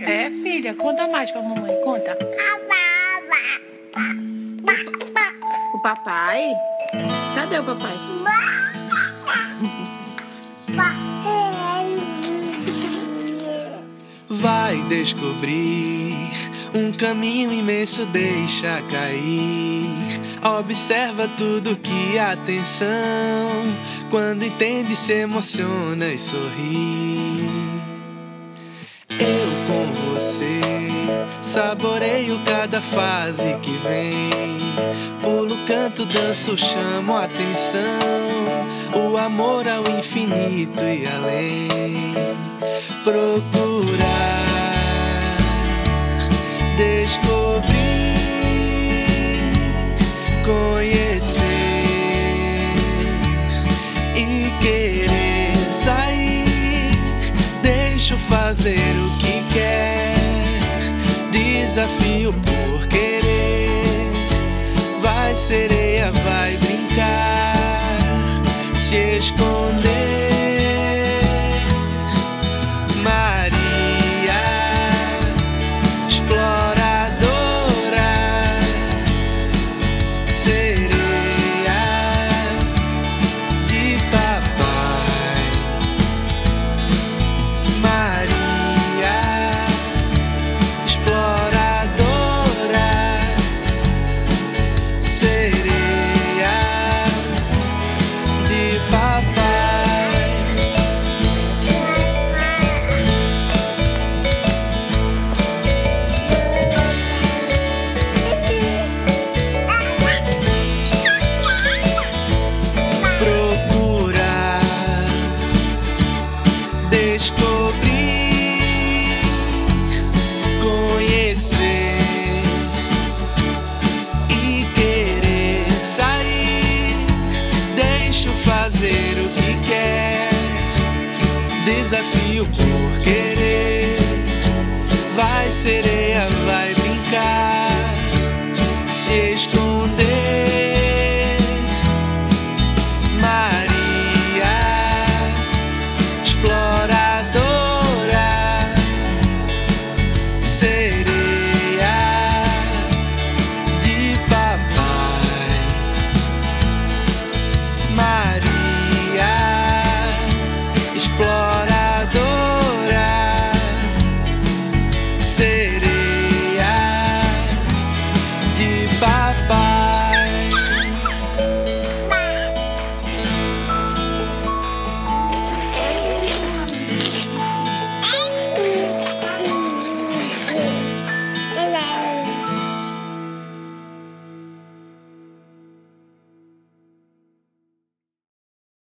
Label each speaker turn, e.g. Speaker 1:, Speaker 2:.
Speaker 1: É, filha, conta mais pra mamãe, conta.
Speaker 2: O papai? Cadê o papai?
Speaker 3: Vai descobrir um caminho imenso, deixa cair. Observa tudo que atenção. Quando entende, se emociona e sorri. Saboreio cada fase que vem. Pulo, canto, danço, chamo atenção. O amor ao infinito e além. Procurar, descobrir, conhecer e querer sair. Deixo fazer o que quer, desafio por querer. Vai sereia, vai brincar, se esconder. Desafio por querer. Vai sereia, vai brincar, se esconder.